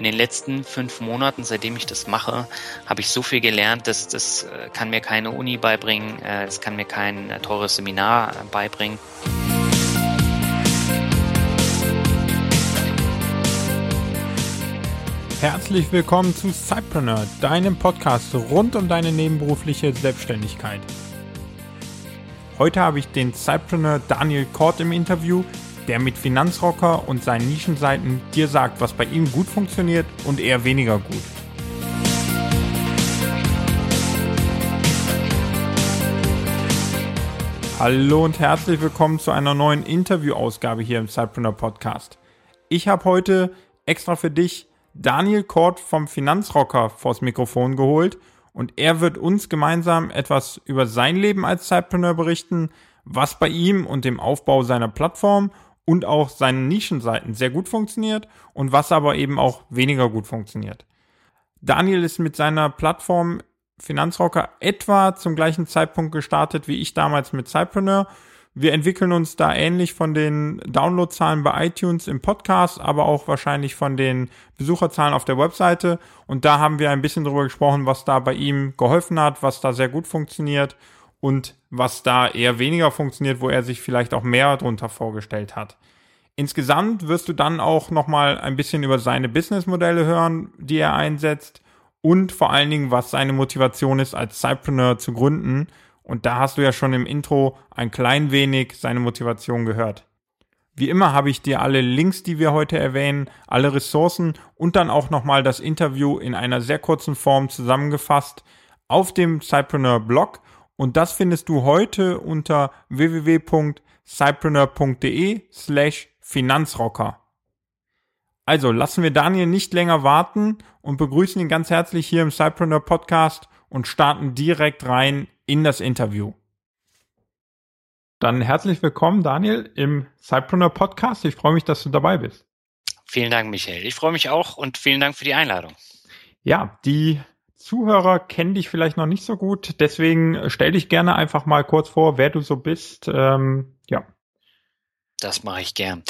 in den letzten fünf Monaten, seitdem ich das mache, habe ich so viel gelernt, dass das äh, kann mir keine Uni beibringen, äh, es kann mir kein äh, teures Seminar beibringen. Herzlich willkommen zu Cypreneur, deinem Podcast rund um deine nebenberufliche Selbstständigkeit. Heute habe ich den Cypreneur Daniel Kort im Interview, der mit Finanzrocker und seinen Nischenseiten dir sagt, was bei ihm gut funktioniert und eher weniger gut. Hallo und herzlich willkommen zu einer neuen Interviewausgabe hier im Cypreneur Podcast. Ich habe heute extra für dich Daniel Kort vom Finanzrocker vors Mikrofon geholt und er wird uns gemeinsam etwas über sein Leben als Zeitpreneur berichten, was bei ihm und dem Aufbau seiner Plattform und auch seinen Nischenseiten sehr gut funktioniert und was aber eben auch weniger gut funktioniert. Daniel ist mit seiner Plattform Finanzrocker etwa zum gleichen Zeitpunkt gestartet wie ich damals mit Cypreneur wir entwickeln uns da ähnlich von den Downloadzahlen bei iTunes im Podcast, aber auch wahrscheinlich von den Besucherzahlen auf der Webseite. Und da haben wir ein bisschen drüber gesprochen, was da bei ihm geholfen hat, was da sehr gut funktioniert und was da eher weniger funktioniert, wo er sich vielleicht auch mehr drunter vorgestellt hat. Insgesamt wirst du dann auch nochmal ein bisschen über seine Businessmodelle hören, die er einsetzt und vor allen Dingen, was seine Motivation ist, als Cypreneur zu gründen und da hast du ja schon im Intro ein klein wenig seine Motivation gehört. Wie immer habe ich dir alle Links, die wir heute erwähnen, alle Ressourcen und dann auch nochmal das Interview in einer sehr kurzen Form zusammengefasst auf dem Cypreneur Blog und das findest du heute unter www.cypreneur.de slash Finanzrocker. Also lassen wir Daniel nicht länger warten und begrüßen ihn ganz herzlich hier im Cypreneur Podcast und starten direkt rein in das Interview. Dann herzlich willkommen, Daniel, im Cypreneur Podcast. Ich freue mich, dass du dabei bist. Vielen Dank, Michael. Ich freue mich auch und vielen Dank für die Einladung. Ja, die Zuhörer kennen dich vielleicht noch nicht so gut, deswegen stell dich gerne einfach mal kurz vor, wer du so bist. Ähm, ja. Das mache ich gern.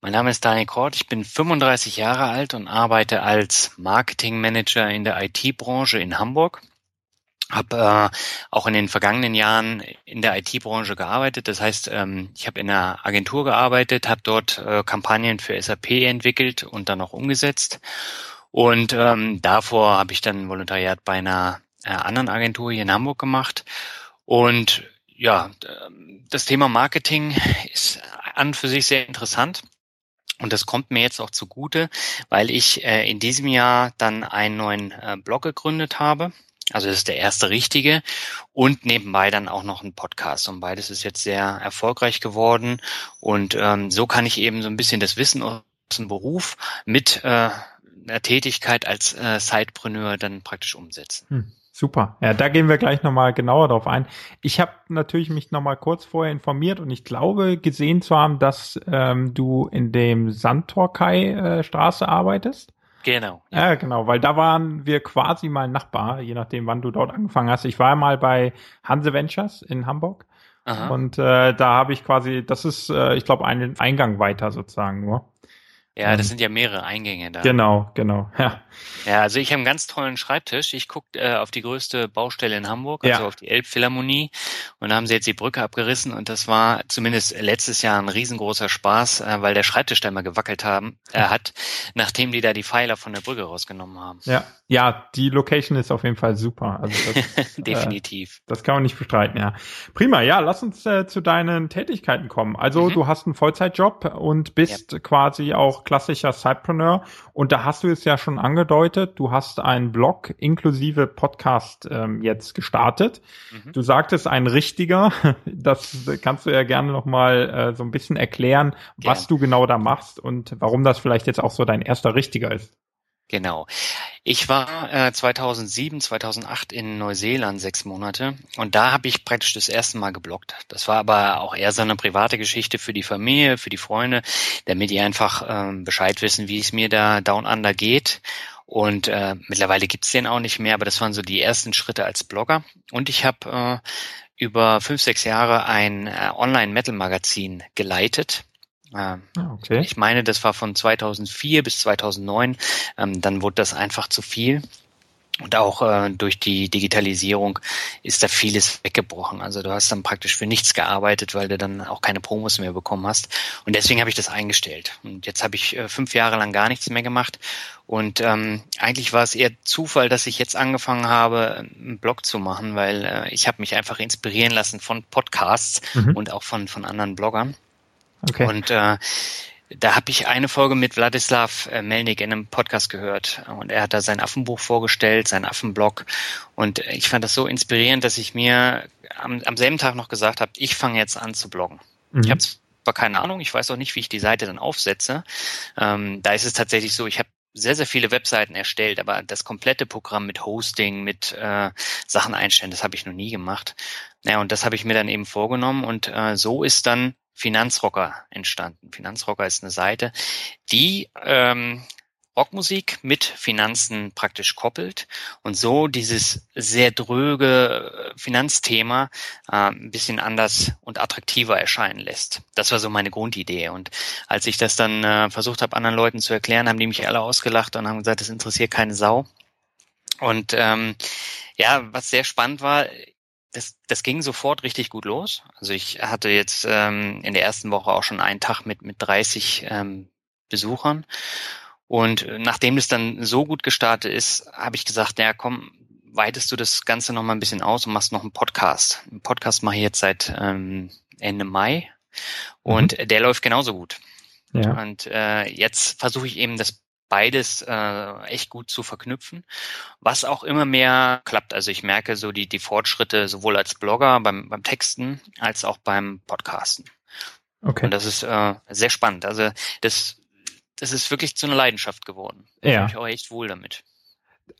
Mein Name ist Daniel Kort, ich bin 35 Jahre alt und arbeite als Marketingmanager in der IT-Branche in Hamburg habe äh, auch in den vergangenen Jahren in der IT-Branche gearbeitet. Das heißt, ähm, ich habe in einer Agentur gearbeitet, habe dort äh, Kampagnen für SAP entwickelt und dann auch umgesetzt. Und ähm, davor habe ich dann Volontariat bei einer äh, anderen Agentur hier in Hamburg gemacht. Und ja, das Thema Marketing ist an und für sich sehr interessant. Und das kommt mir jetzt auch zugute, weil ich äh, in diesem Jahr dann einen neuen äh, Blog gegründet habe. Also das ist der erste richtige und nebenbei dann auch noch ein Podcast. Und beides ist jetzt sehr erfolgreich geworden. Und ähm, so kann ich eben so ein bisschen das Wissen aus dem Beruf mit äh, einer Tätigkeit als äh, Sidepreneur dann praktisch umsetzen. Hm. Super. Ja, da gehen wir gleich nochmal genauer drauf ein. Ich habe natürlich mich nochmal kurz vorher informiert und ich glaube gesehen zu haben, dass ähm, du in dem Sandtorkai äh, Straße arbeitest. Genau. Ja. genau, weil da waren wir quasi mal Nachbar, je nachdem, wann du dort angefangen hast. Ich war mal bei Hanse Ventures in Hamburg. Aha. Und äh, da habe ich quasi, das ist, äh, ich glaube, einen Eingang weiter sozusagen nur. Ja, das ähm, sind ja mehrere Eingänge da. Genau, genau. Ja, ja also ich habe einen ganz tollen Schreibtisch. Ich gucke äh, auf die größte Baustelle in Hamburg, also ja. auf die Elbphilharmonie. Und da haben sie jetzt die Brücke abgerissen und das war zumindest letztes Jahr ein riesengroßer Spaß, äh, weil der Schreibtisch da immer gewackelt haben, äh, hat, nachdem die da die Pfeiler von der Brücke rausgenommen haben. Ja, ja, die Location ist auf jeden Fall super. Also das, Definitiv. Äh, das kann man nicht bestreiten, ja. Prima, ja, lass uns äh, zu deinen Tätigkeiten kommen. Also mhm. du hast einen Vollzeitjob und bist ja. quasi auch klassischer Sidepreneur. Und da hast du es ja schon angedeutet, du hast einen Blog inklusive Podcast ähm, jetzt gestartet. Mhm. Du sagtest ein richtiger. Das kannst du ja gerne nochmal äh, so ein bisschen erklären, Gern. was du genau da machst und warum das vielleicht jetzt auch so dein erster richtiger ist. Genau. Ich war äh, 2007, 2008 in Neuseeland sechs Monate und da habe ich praktisch das erste Mal geblockt. Das war aber auch eher so eine private Geschichte für die Familie, für die Freunde, damit die einfach ähm, Bescheid wissen, wie es mir da down under geht. Und äh, mittlerweile gibt's den auch nicht mehr, aber das waren so die ersten Schritte als Blogger. Und ich habe äh, über fünf, sechs Jahre ein äh, Online-Metal-Magazin geleitet Äh, okay. Ich meine, das war von 2004 bis 2009. Ähm, dann wurde das einfach zu viel. Und auch äh, durch die Digitalisierung ist da vieles weggebrochen. Also du hast dann praktisch für nichts gearbeitet, weil du dann auch keine Promos mehr bekommen hast. Und deswegen habe ich das eingestellt. Und jetzt habe ich äh, fünf Jahre lang gar nichts mehr gemacht. Und ähm, eigentlich war es eher Zufall, dass ich jetzt angefangen habe, einen Blog zu machen, weil äh, ich habe mich einfach inspirieren lassen von Podcasts mhm. und auch von, von anderen Bloggern. Okay. Und äh, da habe ich eine Folge mit Wladislav äh, Melnik in einem Podcast gehört und er hat da sein Affenbuch vorgestellt, sein Affenblog und ich fand das so inspirierend, dass ich mir am, am selben Tag noch gesagt habe, ich fange jetzt an zu bloggen. Mhm. Ich habe zwar keine Ahnung, ich weiß auch nicht, wie ich die Seite dann aufsetze. Ähm, da ist es tatsächlich so, ich habe sehr, sehr viele Webseiten erstellt, aber das komplette Programm mit Hosting, mit äh, Sachen einstellen, das habe ich noch nie gemacht. Ja, und das habe ich mir dann eben vorgenommen und äh, so ist dann Finanzrocker entstanden. Finanzrocker ist eine Seite, die ähm, Rockmusik mit Finanzen praktisch koppelt und so dieses sehr dröge Finanzthema äh, ein bisschen anders und attraktiver erscheinen lässt. Das war so meine Grundidee. Und als ich das dann äh, versucht habe, anderen Leuten zu erklären, haben die mich alle ausgelacht und haben gesagt, das interessiert keine Sau. Und ähm, ja, was sehr spannend war, das, das ging sofort richtig gut los. Also ich hatte jetzt ähm, in der ersten Woche auch schon einen Tag mit, mit 30 ähm, Besuchern. Und nachdem es dann so gut gestartet ist, habe ich gesagt, ja komm, weitest du das Ganze noch mal ein bisschen aus und machst noch einen Podcast. Einen Podcast mache ich jetzt seit ähm, Ende Mai und mhm. der läuft genauso gut. Ja. Und äh, jetzt versuche ich eben das beides äh, echt gut zu verknüpfen, was auch immer mehr klappt. Also ich merke so die, die Fortschritte sowohl als Blogger beim, beim Texten als auch beim Podcasten. Okay. Und das ist äh, sehr spannend. Also das, das ist wirklich zu einer Leidenschaft geworden. Ja. Ich mich auch echt wohl damit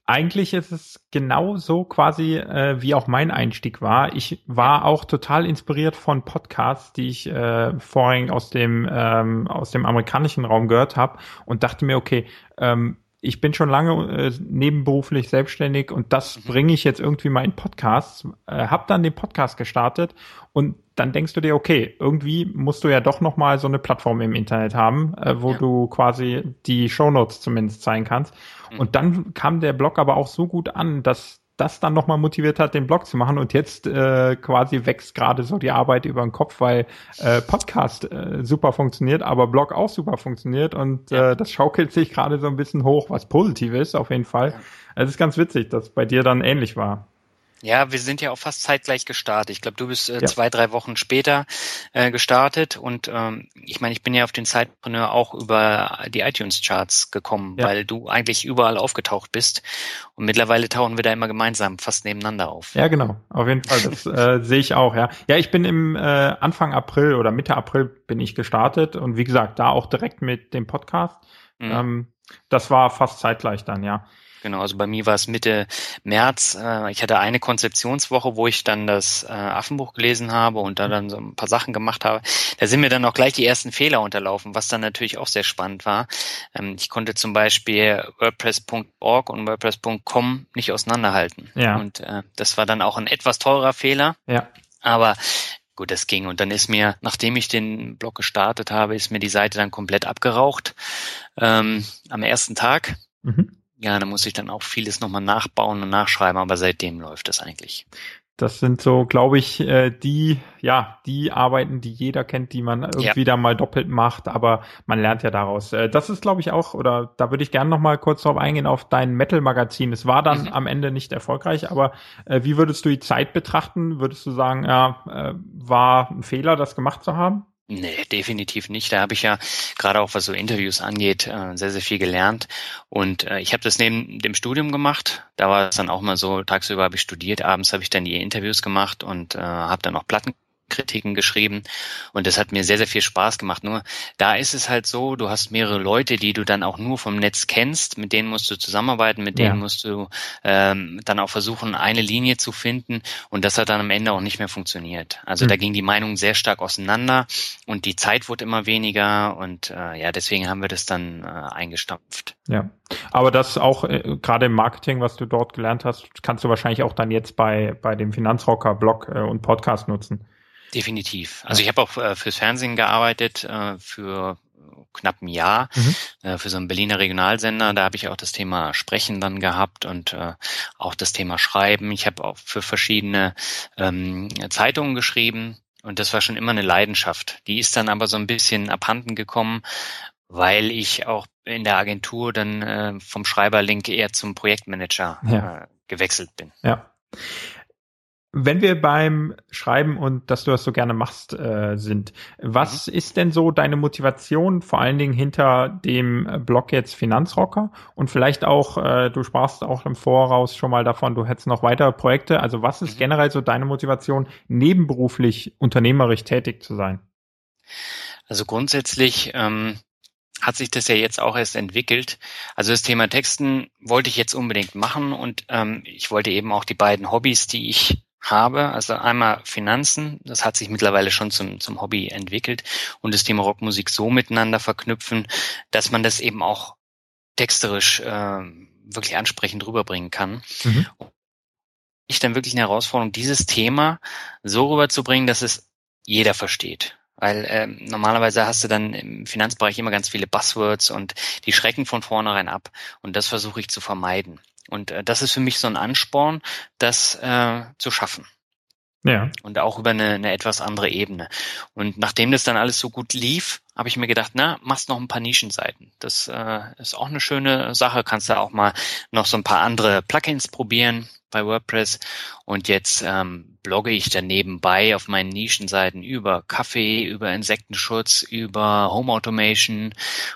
eigentlich ist es genau so quasi, äh, wie auch mein Einstieg war. Ich war auch total inspiriert von Podcasts, die ich äh, vorhin aus dem, ähm, aus dem amerikanischen Raum gehört habe und dachte mir, okay, ähm, ich bin schon lange äh, nebenberuflich selbstständig und das mhm. bringe ich jetzt irgendwie mal in Podcasts. Äh, hab dann den Podcast gestartet und dann denkst du dir, okay, irgendwie musst du ja doch noch mal so eine Plattform im Internet haben, äh, wo ja. du quasi die Shownotes zumindest zeigen kannst. Mhm. Und dann kam der Blog aber auch so gut an, dass das dann nochmal motiviert hat, den Blog zu machen und jetzt äh, quasi wächst gerade so die Arbeit über den Kopf, weil äh, Podcast äh, super funktioniert, aber Blog auch super funktioniert und äh, das schaukelt sich gerade so ein bisschen hoch, was positiv ist auf jeden Fall. Es ist ganz witzig, dass bei dir dann ähnlich war. Ja, wir sind ja auch fast zeitgleich gestartet. Ich glaube, du bist äh, ja. zwei, drei Wochen später äh, gestartet und ähm, ich meine, ich bin ja auf den Zeitpreneur auch über die iTunes-Charts gekommen, ja. weil du eigentlich überall aufgetaucht bist und mittlerweile tauchen wir da immer gemeinsam fast nebeneinander auf. Ja, genau, auf jeden Fall. Das äh, sehe ich auch, ja. Ja, ich bin im äh, Anfang April oder Mitte April bin ich gestartet und wie gesagt, da auch direkt mit dem Podcast. Mhm. Ähm, das war fast zeitgleich dann, ja. Genau, also bei mir war es Mitte März. Äh, ich hatte eine Konzeptionswoche, wo ich dann das äh, Affenbuch gelesen habe und da dann so ein paar Sachen gemacht habe. Da sind mir dann auch gleich die ersten Fehler unterlaufen, was dann natürlich auch sehr spannend war. Ähm, ich konnte zum Beispiel WordPress.org und WordPress.com nicht auseinanderhalten. Ja. Und äh, das war dann auch ein etwas teurer Fehler. Ja. Aber gut, das ging. Und dann ist mir, nachdem ich den Blog gestartet habe, ist mir die Seite dann komplett abgeraucht ähm, am ersten Tag. Mhm. Ja, da muss ich dann auch vieles nochmal nachbauen und nachschreiben, aber seitdem läuft das eigentlich. Das sind so, glaube ich, äh, die, ja, die Arbeiten, die jeder kennt, die man irgendwie ja. da mal doppelt macht, aber man lernt ja daraus. Äh, das ist, glaube ich, auch, oder da würde ich gerne noch mal kurz drauf eingehen, auf dein Metal-Magazin. Es war dann mhm. am Ende nicht erfolgreich, aber äh, wie würdest du die Zeit betrachten? Würdest du sagen, ja, äh, war ein Fehler, das gemacht zu haben? Nee, definitiv nicht. Da habe ich ja gerade auch, was so Interviews angeht, äh, sehr, sehr viel gelernt. Und äh, ich habe das neben dem Studium gemacht. Da war es dann auch mal so, tagsüber habe ich studiert, abends habe ich dann die Interviews gemacht und äh, habe dann auch Platten Kritiken geschrieben und das hat mir sehr, sehr viel Spaß gemacht. Nur da ist es halt so, du hast mehrere Leute, die du dann auch nur vom Netz kennst, mit denen musst du zusammenarbeiten, mit denen ja. musst du ähm, dann auch versuchen, eine Linie zu finden und das hat dann am Ende auch nicht mehr funktioniert. Also mhm. da ging die Meinung sehr stark auseinander und die Zeit wurde immer weniger und äh, ja, deswegen haben wir das dann äh, eingestampft. Ja, aber das auch äh, gerade im Marketing, was du dort gelernt hast, kannst du wahrscheinlich auch dann jetzt bei, bei dem Finanzrocker-Blog äh, und Podcast nutzen. Definitiv. Also ich habe auch äh, fürs Fernsehen gearbeitet, äh, für knapp ein Jahr mhm. äh, für so einen Berliner Regionalsender. Da habe ich auch das Thema Sprechen dann gehabt und äh, auch das Thema Schreiben. Ich habe auch für verschiedene ähm, Zeitungen geschrieben und das war schon immer eine Leidenschaft. Die ist dann aber so ein bisschen abhanden gekommen, weil ich auch in der Agentur dann äh, vom Schreiberlink eher zum Projektmanager ja. äh, gewechselt bin. Ja. Wenn wir beim Schreiben und dass du das so gerne machst äh, sind, was mhm. ist denn so deine Motivation vor allen Dingen hinter dem Blog jetzt Finanzrocker und vielleicht auch, äh, du sprachst auch im Voraus schon mal davon, du hättest noch weitere Projekte. Also was ist mhm. generell so deine Motivation, nebenberuflich unternehmerisch tätig zu sein? Also grundsätzlich ähm, hat sich das ja jetzt auch erst entwickelt. Also das Thema Texten wollte ich jetzt unbedingt machen und ähm, ich wollte eben auch die beiden Hobbys, die ich habe. Also einmal Finanzen, das hat sich mittlerweile schon zum, zum Hobby entwickelt und das Thema Rockmusik so miteinander verknüpfen, dass man das eben auch texterisch äh, wirklich ansprechend rüberbringen kann. Mhm. Ich dann wirklich eine Herausforderung, dieses Thema so rüberzubringen, dass es jeder versteht. Weil ähm, normalerweise hast du dann im Finanzbereich immer ganz viele Buzzwords und die schrecken von vornherein ab. Und das versuche ich zu vermeiden. Und äh, das ist für mich so ein Ansporn, das äh, zu schaffen. Ja. Und auch über eine, eine etwas andere Ebene. Und nachdem das dann alles so gut lief, habe ich mir gedacht, na, machst noch ein paar Nischenseiten. Das äh, ist auch eine schöne Sache. Kannst du auch mal noch so ein paar andere Plugins probieren bei WordPress und jetzt ähm, blogge ich dann nebenbei auf meinen Nischenseiten über Kaffee, über Insektenschutz, über Home Automation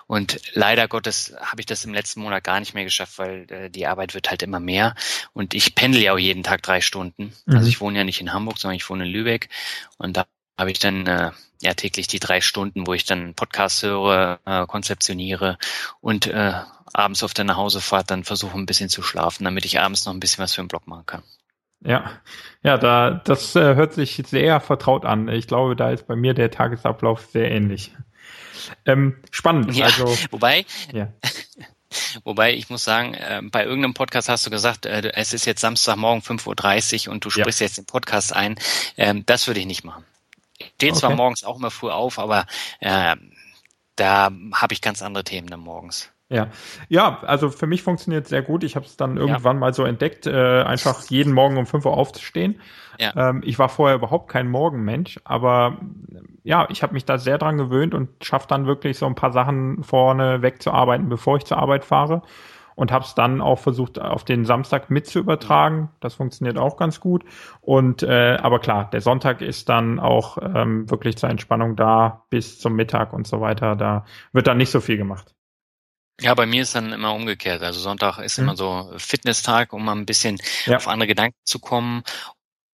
und leider Gottes habe ich das im letzten Monat gar nicht mehr geschafft, weil äh, die Arbeit wird halt immer mehr und ich pendel ja auch jeden Tag drei Stunden. Mhm. Also ich wohne ja nicht in Hamburg, sondern ich wohne in Lübeck und da habe ich dann äh, ja täglich die drei Stunden, wo ich dann Podcasts höre, äh, konzeptioniere und äh, abends auf der Nachhausefahrt dann versuche ein bisschen zu schlafen, damit ich abends noch ein bisschen was für einen Blog machen kann. Ja, ja, da das äh, hört sich sehr vertraut an. Ich glaube, da ist bei mir der Tagesablauf sehr ähnlich. Ähm, spannend. Ja, also, wobei, ja. Wobei ich muss sagen, äh, bei irgendeinem Podcast hast du gesagt, äh, es ist jetzt Samstagmorgen 5.30 Uhr und du sprichst ja. jetzt den Podcast ein. Ähm, das würde ich nicht machen. Ich stehe okay. zwar morgens auch immer früh auf, aber äh, da habe ich ganz andere Themen dann morgens. Ja, ja, also für mich funktioniert sehr gut. Ich habe es dann irgendwann ja. mal so entdeckt, äh, einfach jeden Morgen um 5 Uhr aufzustehen. Ja. Ähm, ich war vorher überhaupt kein Morgenmensch, aber ja, ich habe mich da sehr dran gewöhnt und schaffe dann wirklich so ein paar Sachen vorne wegzuarbeiten, bevor ich zur Arbeit fahre. Und habe es dann auch versucht, auf den Samstag mit zu übertragen. Das funktioniert auch ganz gut. Und äh, aber klar, der Sonntag ist dann auch ähm, wirklich zur Entspannung da bis zum Mittag und so weiter. Da wird dann nicht so viel gemacht. Ja, bei mir ist dann immer umgekehrt. Also Sonntag ist mhm. immer so Fitnesstag, um mal ein bisschen ja. auf andere Gedanken zu kommen.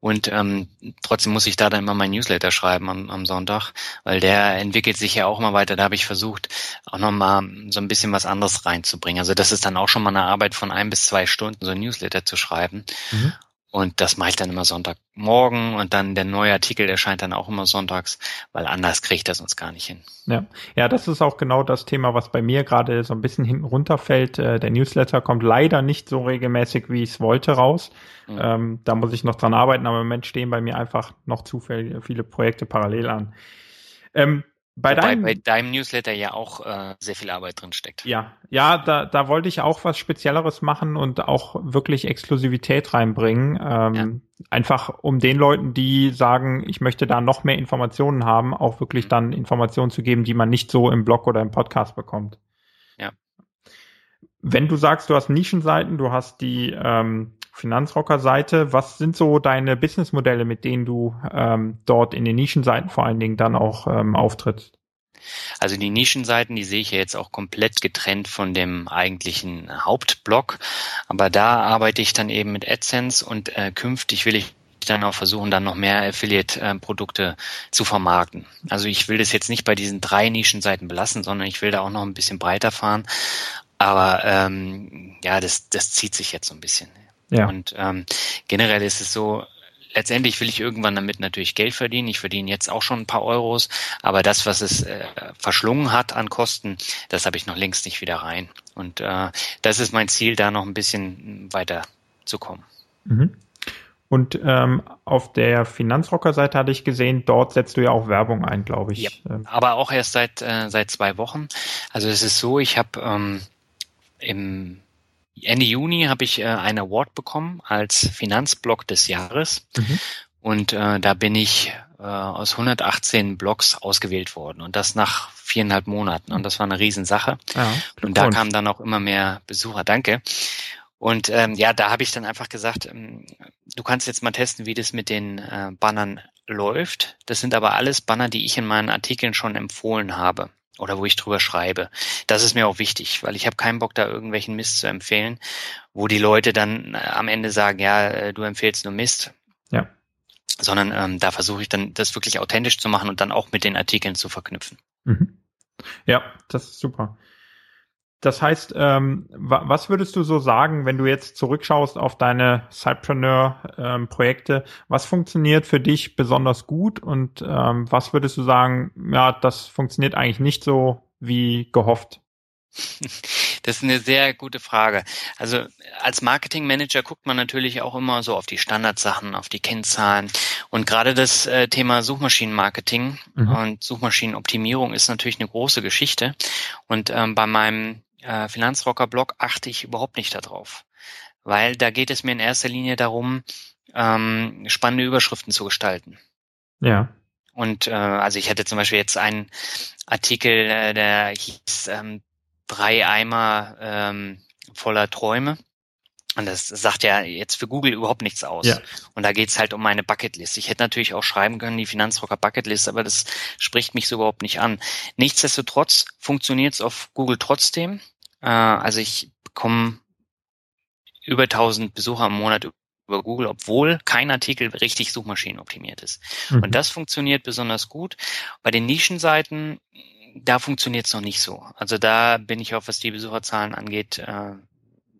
Und ähm, trotzdem muss ich da dann immer mein Newsletter schreiben am, am Sonntag, weil der entwickelt sich ja auch immer weiter. Da habe ich versucht, auch nochmal so ein bisschen was anderes reinzubringen. Also das ist dann auch schon mal eine Arbeit von ein bis zwei Stunden, so ein Newsletter zu schreiben. Mhm. Und das mache ich dann immer Sonntagmorgen und dann der neue Artikel erscheint dann auch immer sonntags, weil anders kriege ich das sonst gar nicht hin. Ja. ja, das ist auch genau das Thema, was bei mir gerade so ein bisschen hinten runterfällt. Äh, der Newsletter kommt leider nicht so regelmäßig, wie ich es wollte, raus. Mhm. Ähm, da muss ich noch dran arbeiten, aber im Moment stehen bei mir einfach noch zu viele Projekte parallel an. Ähm, bei, deinem, bei deinem Newsletter ja auch äh, sehr viel Arbeit drin steckt. Ja, ja, da, da wollte ich auch was Spezielleres machen und auch wirklich Exklusivität reinbringen. Ähm, ja. Einfach um den Leuten, die sagen, ich möchte da noch mehr Informationen haben, auch wirklich mhm. dann Informationen zu geben, die man nicht so im Blog oder im Podcast bekommt. Wenn du sagst, du hast Nischenseiten, du hast die ähm, Finanzrocker-Seite. Was sind so deine Businessmodelle, mit denen du ähm, dort in den Nischenseiten vor allen Dingen dann auch ähm, auftrittst? Also die Nischenseiten, die sehe ich ja jetzt auch komplett getrennt von dem eigentlichen Hauptblock. Aber da arbeite ich dann eben mit AdSense und äh, künftig will ich dann auch versuchen, dann noch mehr Affiliate-Produkte zu vermarkten. Also ich will das jetzt nicht bei diesen drei Nischenseiten belassen, sondern ich will da auch noch ein bisschen breiter fahren. Aber ähm, ja, das, das zieht sich jetzt so ein bisschen. Ja. Und ähm, generell ist es so, letztendlich will ich irgendwann damit natürlich Geld verdienen. Ich verdiene jetzt auch schon ein paar Euros, aber das, was es äh, verschlungen hat an Kosten, das habe ich noch längst nicht wieder rein. Und äh, das ist mein Ziel, da noch ein bisschen weiter zu kommen. Mhm. Und ähm, auf der Finanzrocker-Seite hatte ich gesehen, dort setzt du ja auch Werbung ein, glaube ich. Ja, ähm. aber auch erst seit äh, seit zwei Wochen. Also es ist so, ich habe ähm, im Ende Juni habe ich äh, einen Award bekommen als Finanzblog des Jahres. Mhm. Und äh, da bin ich äh, aus 118 Blogs ausgewählt worden und das nach viereinhalb Monaten. Und das war eine Riesensache. Ja, und da kamen dann auch immer mehr Besucher. Danke. Und ähm, ja, da habe ich dann einfach gesagt, ähm, du kannst jetzt mal testen, wie das mit den äh, Bannern läuft. Das sind aber alles Banner, die ich in meinen Artikeln schon empfohlen habe oder wo ich drüber schreibe. Das ist mir auch wichtig, weil ich habe keinen Bock, da irgendwelchen Mist zu empfehlen, wo die Leute dann äh, am Ende sagen, ja, äh, du empfehlst nur Mist. Ja. Sondern ähm, da versuche ich dann, das wirklich authentisch zu machen und dann auch mit den Artikeln zu verknüpfen. Mhm. Ja, das ist super. Das heißt, ähm, was würdest du so sagen, wenn du jetzt zurückschaust auf deine Cypreneur-Projekte? Ähm, was funktioniert für dich besonders gut und ähm, was würdest du sagen, ja, das funktioniert eigentlich nicht so wie gehofft? Das ist eine sehr gute Frage. Also als Marketingmanager guckt man natürlich auch immer so auf die Standardsachen, auf die Kennzahlen. Und gerade das äh, Thema Suchmaschinenmarketing mhm. und Suchmaschinenoptimierung ist natürlich eine große Geschichte. Und ähm, bei meinem äh, Finanzrocker-Blog achte ich überhaupt nicht darauf. Weil da geht es mir in erster Linie darum, ähm, spannende Überschriften zu gestalten. Ja. Und äh, also ich hatte zum Beispiel jetzt einen Artikel, äh, der hieß ähm, drei Eimer ähm, voller Träume. Und das sagt ja jetzt für Google überhaupt nichts aus. Ja. Und da geht's halt um meine Bucketlist. Ich hätte natürlich auch schreiben können, die Finanzrocker Bucketlist, aber das spricht mich so überhaupt nicht an. Nichtsdestotrotz funktioniert's auf Google trotzdem. Äh, also ich bekomme über 1000 Besucher im Monat über Google, obwohl kein Artikel richtig suchmaschinenoptimiert ist. Mhm. Und das funktioniert besonders gut. Bei den Nischenseiten, da funktioniert es noch nicht so. Also da bin ich auch, was die Besucherzahlen angeht, äh,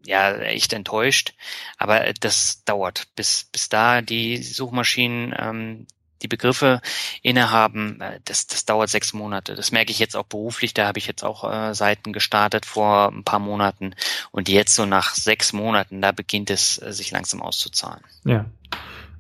ja, echt enttäuscht. Aber das dauert, bis, bis da die Suchmaschinen ähm, die Begriffe innehaben, äh, das, das dauert sechs Monate. Das merke ich jetzt auch beruflich. Da habe ich jetzt auch äh, Seiten gestartet vor ein paar Monaten. Und jetzt so nach sechs Monaten, da beginnt es äh, sich langsam auszuzahlen. Ja.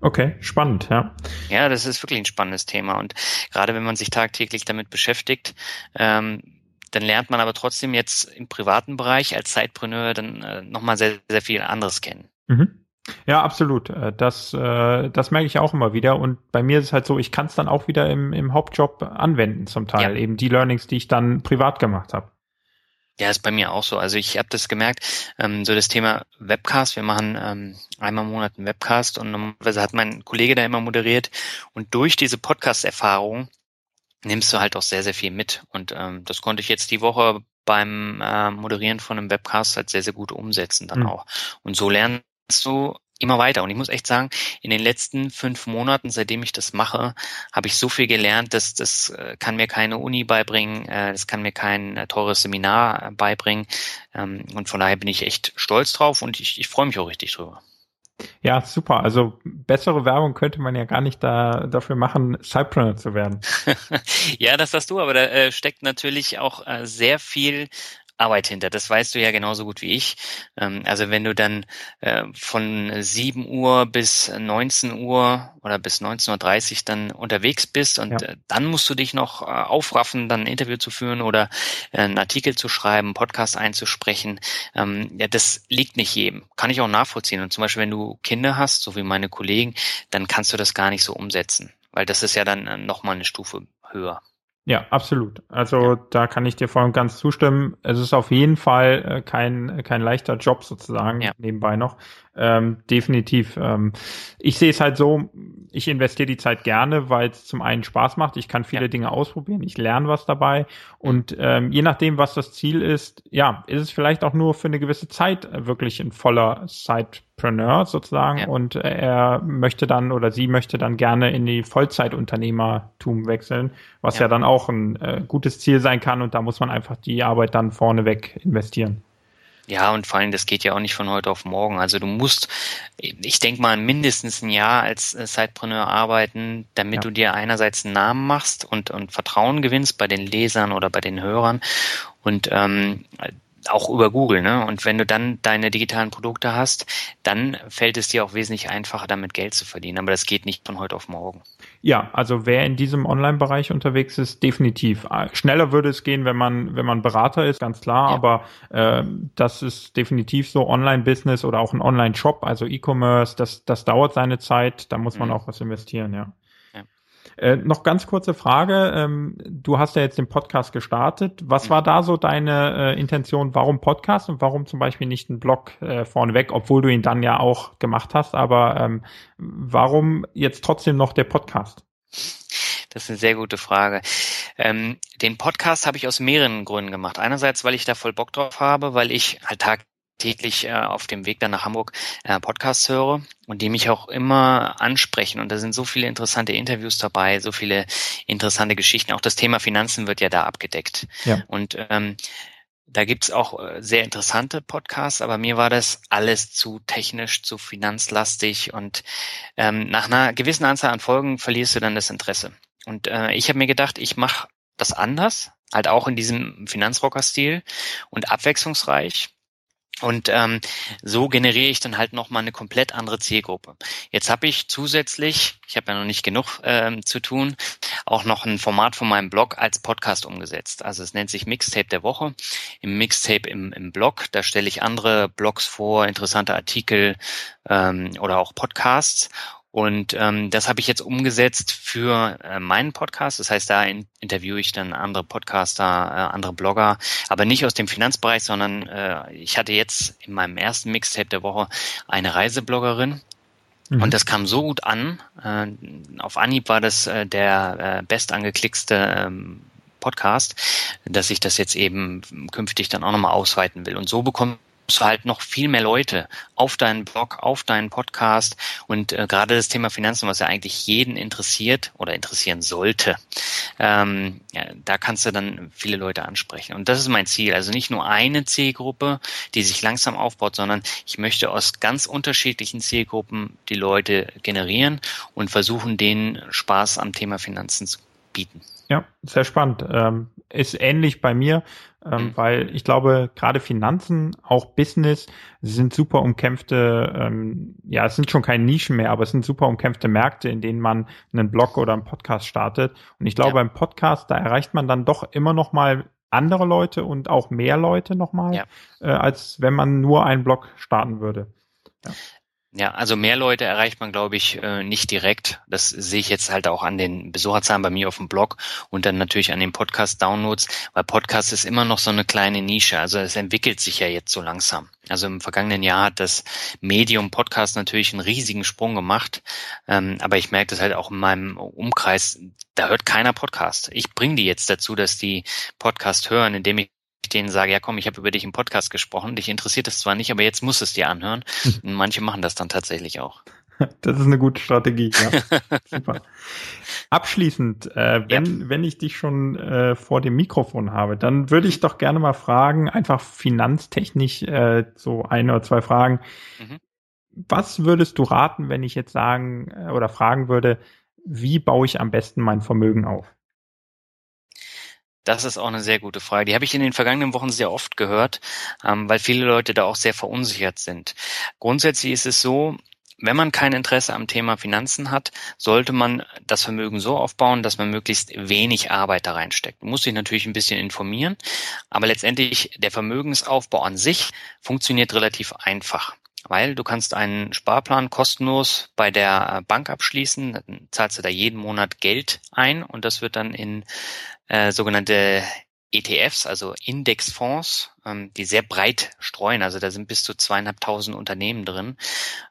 Okay, spannend, ja. Ja, das ist wirklich ein spannendes Thema. Und gerade wenn man sich tagtäglich damit beschäftigt, ähm, dann lernt man aber trotzdem jetzt im privaten Bereich als Zeitpreneur dann äh, nochmal sehr, sehr viel anderes kennen. Mhm. Ja, absolut. Äh, das, äh, das merke ich auch immer wieder. Und bei mir ist es halt so, ich kann es dann auch wieder im, im Hauptjob anwenden, zum Teil. Ja. Eben die Learnings, die ich dann privat gemacht habe. Ja, ist bei mir auch so. Also ich habe das gemerkt, ähm, so das Thema Webcast, wir machen ähm, einmal im Monat einen Webcast und normalerweise hat mein Kollege da immer moderiert und durch diese Podcast-Erfahrung nimmst du halt auch sehr, sehr viel mit. Und ähm, das konnte ich jetzt die Woche beim äh, Moderieren von einem Webcast halt sehr, sehr gut umsetzen dann mhm. auch. Und so lernst du immer weiter. Und ich muss echt sagen, in den letzten fünf Monaten, seitdem ich das mache, habe ich so viel gelernt, dass das äh, kann mir keine Uni beibringen, äh, das kann mir kein äh, teures Seminar beibringen. Ähm, und von daher bin ich echt stolz drauf und ich, ich freue mich auch richtig drüber. Ja, super. Also bessere Werbung könnte man ja gar nicht da, dafür machen, Cypreneur zu werden. ja, das hast du, aber da äh, steckt natürlich auch äh, sehr viel Arbeit hinter. Das weißt du ja genauso gut wie ich. Ähm, also wenn du dann äh, von 7 Uhr bis 19 Uhr oder bis 19.30 Uhr dann unterwegs bist und ja. Äh, dann musst du dich noch äh, aufraffen, dann ein Interview zu führen oder einen Artikel zu schreiben, Podcast einzusprechen. Ähm, ja, das liegt nicht jedem. Kann ich auch nachvollziehen. Und zum Beispiel, wenn du Kinder hast, so wie meine Kollegen, dann kannst du das gar nicht so umsetzen. Weil das ist ja dann nochmal eine Stufe höher. Ja, absolut. Also da kann ich dir voll und ganz zustimmen. Es ist auf jeden Fall äh, kein, kein leichter Job sozusagen ja. nebenbei noch. Ähm, definitiv. Ähm, ich sehe es halt so, ich investiere die Zeit gerne, weil es zum einen Spaß macht. Ich kann viele ja. Dinge ausprobieren, ich lerne was dabei. Und ähm, je nachdem, was das Ziel ist, ja, ist es vielleicht auch nur für eine gewisse Zeit wirklich ein voller Sidepreneur sozusagen. Ja. Und er möchte dann oder sie möchte dann gerne in die Vollzeitunternehmertum wechseln, was ja, ja dann auch ein äh, gutes Ziel sein kann. Und da muss man einfach die Arbeit dann vorneweg investieren. Ja, und vor allem, das geht ja auch nicht von heute auf morgen. Also du musst, ich denke mal, mindestens ein Jahr als äh, Sidepreneur arbeiten, damit ja. du dir einerseits einen Namen machst und, und Vertrauen gewinnst bei den Lesern oder bei den Hörern. Und ähm, auch über Google. Ne? Und wenn du dann deine digitalen Produkte hast, dann fällt es dir auch wesentlich einfacher, damit Geld zu verdienen. Aber das geht nicht von heute auf morgen. Ja, also wer in diesem Online-Bereich unterwegs ist, definitiv. Schneller würde es gehen, wenn man, wenn man Berater ist, ganz klar, ja. aber äh, das ist definitiv so Online-Business oder auch ein Online-Shop, also E-Commerce, das, das dauert seine Zeit, da muss man mhm. auch was investieren, ja. Äh, noch ganz kurze Frage. Ähm, du hast ja jetzt den Podcast gestartet. Was war da so deine äh, Intention? Warum Podcast und warum zum Beispiel nicht ein Blog äh, vorneweg, obwohl du ihn dann ja auch gemacht hast? Aber ähm, warum jetzt trotzdem noch der Podcast? Das ist eine sehr gute Frage. Ähm, den Podcast habe ich aus mehreren Gründen gemacht. Einerseits, weil ich da voll Bock drauf habe, weil ich halt Tag täglich äh, auf dem Weg dann nach Hamburg äh, Podcasts höre und die mich auch immer ansprechen. Und da sind so viele interessante Interviews dabei, so viele interessante Geschichten. Auch das Thema Finanzen wird ja da abgedeckt. Ja. Und ähm, da gibt's auch äh, sehr interessante Podcasts, aber mir war das alles zu technisch, zu finanzlastig und ähm, nach einer gewissen Anzahl an Folgen verlierst du dann das Interesse. Und äh, ich habe mir gedacht, ich mache das anders, halt auch in diesem Finanzrocker-Stil und abwechslungsreich und ähm, so generiere ich dann halt nochmal eine komplett andere Zielgruppe. Jetzt habe ich zusätzlich, ich habe ja noch nicht genug ähm, zu tun, auch noch ein Format von meinem Blog als Podcast umgesetzt. Also es nennt sich Mixtape der Woche. Im Mixtape im, im Blog, da stelle ich andere Blogs vor, interessante Artikel ähm, oder auch Podcasts. Und ähm, das habe ich jetzt umgesetzt für äh, meinen Podcast. Das heißt, da in, interviewe ich dann andere Podcaster, äh, andere Blogger, aber nicht aus dem Finanzbereich, sondern äh, ich hatte jetzt in meinem ersten Mixtape der Woche eine Reisebloggerin. Mhm. Und das kam so gut an. Äh, auf Anhieb war das äh, der äh, bestangeklickste ähm, Podcast, dass ich das jetzt eben künftig dann auch nochmal ausweiten will. Und so bekommt du halt noch viel mehr Leute auf deinen Blog, auf deinen Podcast und äh, gerade das Thema Finanzen, was ja eigentlich jeden interessiert oder interessieren sollte, ähm, ja, da kannst du dann viele Leute ansprechen. Und das ist mein Ziel. Also nicht nur eine Zielgruppe, die sich langsam aufbaut, sondern ich möchte aus ganz unterschiedlichen Zielgruppen die Leute generieren und versuchen, denen Spaß am Thema Finanzen zu bieten. Ja, sehr spannend. Ähm, ist ähnlich bei mir, ähm, mhm. weil ich glaube, gerade Finanzen, auch Business, sind super umkämpfte, ähm, ja, es sind schon keine Nischen mehr, aber es sind super umkämpfte Märkte, in denen man einen Blog oder einen Podcast startet. Und ich glaube, ja. beim Podcast, da erreicht man dann doch immer noch mal andere Leute und auch mehr Leute nochmal, ja. äh, als wenn man nur einen Blog starten würde. Ja. Ja, also mehr Leute erreicht man, glaube ich, äh, nicht direkt. Das sehe ich jetzt halt auch an den Besucherzahlen bei mir auf dem Blog und dann natürlich an den Podcast-Downloads, weil Podcast ist immer noch so eine kleine Nische. Also es entwickelt sich ja jetzt so langsam. Also im vergangenen Jahr hat das Medium Podcast natürlich einen riesigen Sprung gemacht. Ähm, aber ich merke das halt auch in meinem Umkreis, da hört keiner Podcast. Ich bringe die jetzt dazu, dass die Podcast hören, indem ich denen sage, ja komm, ich habe über dich im Podcast gesprochen, dich interessiert es zwar nicht, aber jetzt musst du es dir anhören. Und manche machen das dann tatsächlich auch. Das ist eine gute Strategie, ja. Super. Abschließend, äh, wenn, ja. wenn ich dich schon äh, vor dem Mikrofon habe, dann würde ich doch gerne mal fragen, einfach finanztechnisch äh, so ein oder zwei Fragen. Mhm. Was würdest du raten, wenn ich jetzt sagen äh, oder fragen würde, wie baue ich am besten mein Vermögen auf? Das ist auch eine sehr gute Frage. Die habe ich in den vergangenen Wochen sehr oft gehört, ähm, weil viele Leute da auch sehr verunsichert sind. Grundsätzlich ist es so, wenn man kein Interesse am Thema Finanzen hat, sollte man das Vermögen so aufbauen, dass man möglichst wenig Arbeit da reinsteckt. Man muss sich natürlich ein bisschen informieren, aber letztendlich der Vermögensaufbau an sich funktioniert relativ einfach weil du kannst einen Sparplan kostenlos bei der Bank abschließen, dann zahlst du da jeden Monat Geld ein und das wird dann in äh, sogenannte ETFs, also Indexfonds, ähm, die sehr breit streuen. Also da sind bis zu zweieinhalbtausend Unternehmen drin.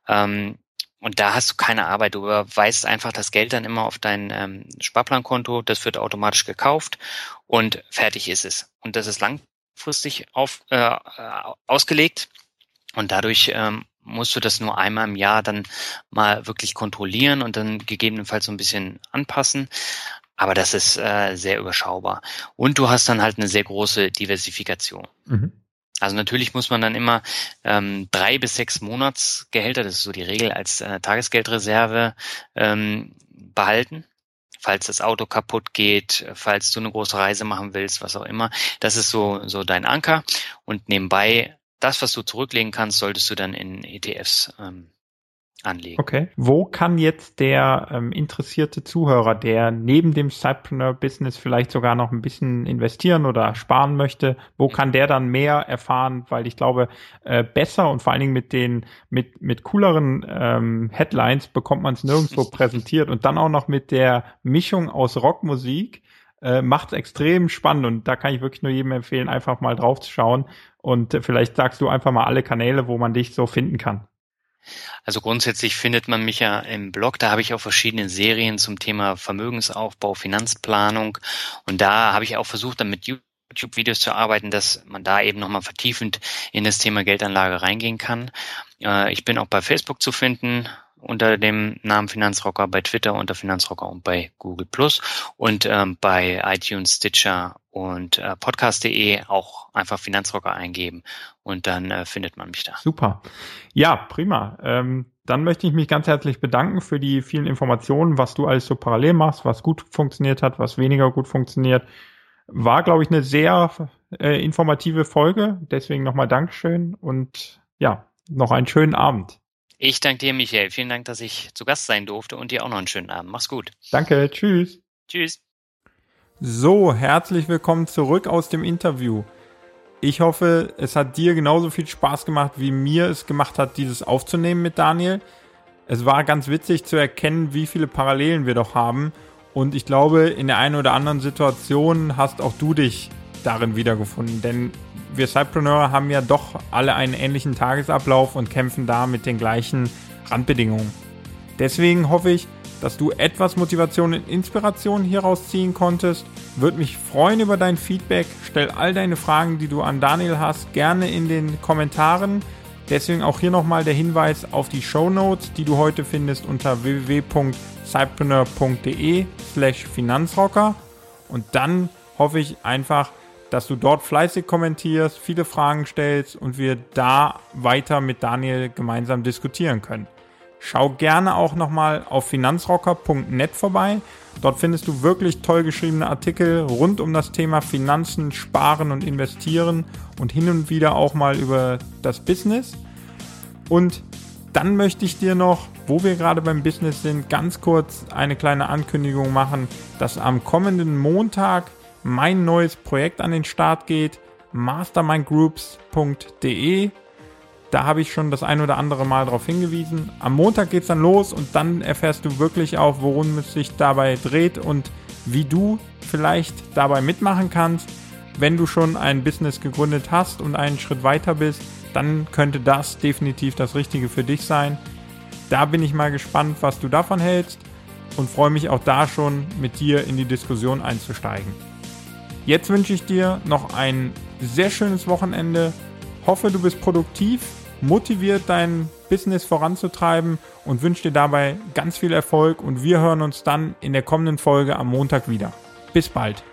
Ähm, und da hast du keine Arbeit. Du überweist einfach das Geld dann immer auf dein ähm, Sparplankonto. Das wird automatisch gekauft und fertig ist es. Und das ist langfristig auf, äh, ausgelegt. Und dadurch ähm, musst du das nur einmal im Jahr dann mal wirklich kontrollieren und dann gegebenenfalls so ein bisschen anpassen. Aber das ist äh, sehr überschaubar. Und du hast dann halt eine sehr große Diversifikation. Mhm. Also natürlich muss man dann immer ähm, drei bis sechs Monatsgehälter, das ist so die Regel, als äh, Tagesgeldreserve ähm, behalten falls das Auto kaputt geht, falls du eine große Reise machen willst, was auch immer. Das ist so, so dein Anker. Und nebenbei, das, was du zurücklegen kannst, solltest du dann in ETFs ähm, anlegen. Okay. Wo kann jetzt der ähm, interessierte Zuhörer, der neben dem Cypreneur-Business vielleicht sogar noch ein bisschen investieren oder sparen möchte, wo kann der dann mehr erfahren? Weil ich glaube, äh, besser und vor allen Dingen mit den, mit, mit cooleren ähm, Headlines bekommt man es nirgendwo präsentiert und dann auch noch mit der Mischung aus Rockmusik äh, macht es extrem spannend und da kann ich wirklich nur jedem empfehlen, einfach mal drauf zu schauen und vielleicht sagst du einfach mal alle Kanäle, wo man dich so finden kann. Also grundsätzlich findet man mich ja im Blog, da habe ich auch verschiedene Serien zum Thema Vermögensaufbau, Finanzplanung und da habe ich auch versucht, dann mit YouTube-Videos zu arbeiten, dass man da eben nochmal vertiefend in das Thema Geldanlage reingehen kann. Äh, ich bin auch bei Facebook zu finden, unter dem Namen Finanzrocker, bei Twitter unter Finanzrocker und bei Google Plus und ähm, bei iTunes, Stitcher und äh, podcast.de auch einfach Finanzrocker eingeben und dann äh, findet man mich da. Super. Ja, prima. Ähm, dann möchte ich mich ganz herzlich bedanken für die vielen Informationen, was du alles so parallel machst, was gut funktioniert hat, was weniger gut funktioniert. War, glaube ich, eine sehr äh, informative Folge. Deswegen nochmal Dankeschön und ja, noch einen schönen Abend. Ich danke dir, Michael. Vielen Dank, dass ich zu Gast sein durfte und dir auch noch einen schönen Abend. Mach's gut. Danke. Tschüss. Tschüss. So, herzlich willkommen zurück aus dem Interview. Ich hoffe, es hat dir genauso viel Spaß gemacht, wie mir es gemacht hat, dieses aufzunehmen mit Daniel. Es war ganz witzig zu erkennen, wie viele Parallelen wir doch haben. Und ich glaube, in der einen oder anderen Situation hast auch du dich darin wiedergefunden. Denn wir Cypreneure haben ja doch alle einen ähnlichen Tagesablauf und kämpfen da mit den gleichen Randbedingungen. Deswegen hoffe ich, dass du etwas Motivation und Inspiration hieraus ziehen konntest. Würde mich freuen über dein Feedback. Stell all deine Fragen, die du an Daniel hast, gerne in den Kommentaren. Deswegen auch hier nochmal der Hinweis auf die Show Notes, die du heute findest unter www.cypreneur.de slash Finanzrocker. Und dann hoffe ich einfach, dass du dort fleißig kommentierst, viele Fragen stellst und wir da weiter mit Daniel gemeinsam diskutieren können. Schau gerne auch nochmal auf finanzrocker.net vorbei. Dort findest du wirklich toll geschriebene Artikel rund um das Thema Finanzen, Sparen und Investieren und hin und wieder auch mal über das Business. Und dann möchte ich dir noch, wo wir gerade beim Business sind, ganz kurz eine kleine Ankündigung machen, dass am kommenden Montag mein neues Projekt an den Start geht, mastermindgroups.de. Da habe ich schon das ein oder andere Mal darauf hingewiesen. Am Montag geht es dann los und dann erfährst du wirklich auch, worum es sich dabei dreht und wie du vielleicht dabei mitmachen kannst. Wenn du schon ein Business gegründet hast und einen Schritt weiter bist, dann könnte das definitiv das Richtige für dich sein. Da bin ich mal gespannt, was du davon hältst und freue mich auch da schon mit dir in die Diskussion einzusteigen. Jetzt wünsche ich dir noch ein sehr schönes Wochenende. Hoffe, du bist produktiv, motiviert, dein Business voranzutreiben und wünsche dir dabei ganz viel Erfolg. Und wir hören uns dann in der kommenden Folge am Montag wieder. Bis bald.